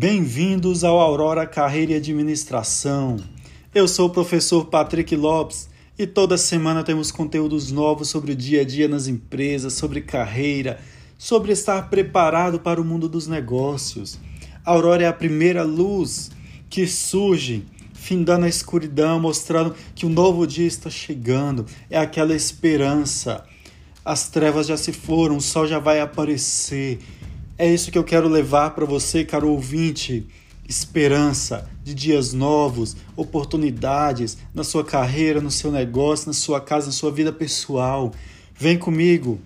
Bem-vindos ao Aurora Carreira e Administração. Eu sou o professor Patrick Lopes e toda semana temos conteúdos novos sobre o dia a dia nas empresas, sobre carreira, sobre estar preparado para o mundo dos negócios. A Aurora é a primeira luz que surge findando a escuridão, mostrando que um novo dia está chegando. É aquela esperança. As trevas já se foram, o sol já vai aparecer. É isso que eu quero levar para você, caro ouvinte. Esperança de dias novos, oportunidades na sua carreira, no seu negócio, na sua casa, na sua vida pessoal. Vem comigo,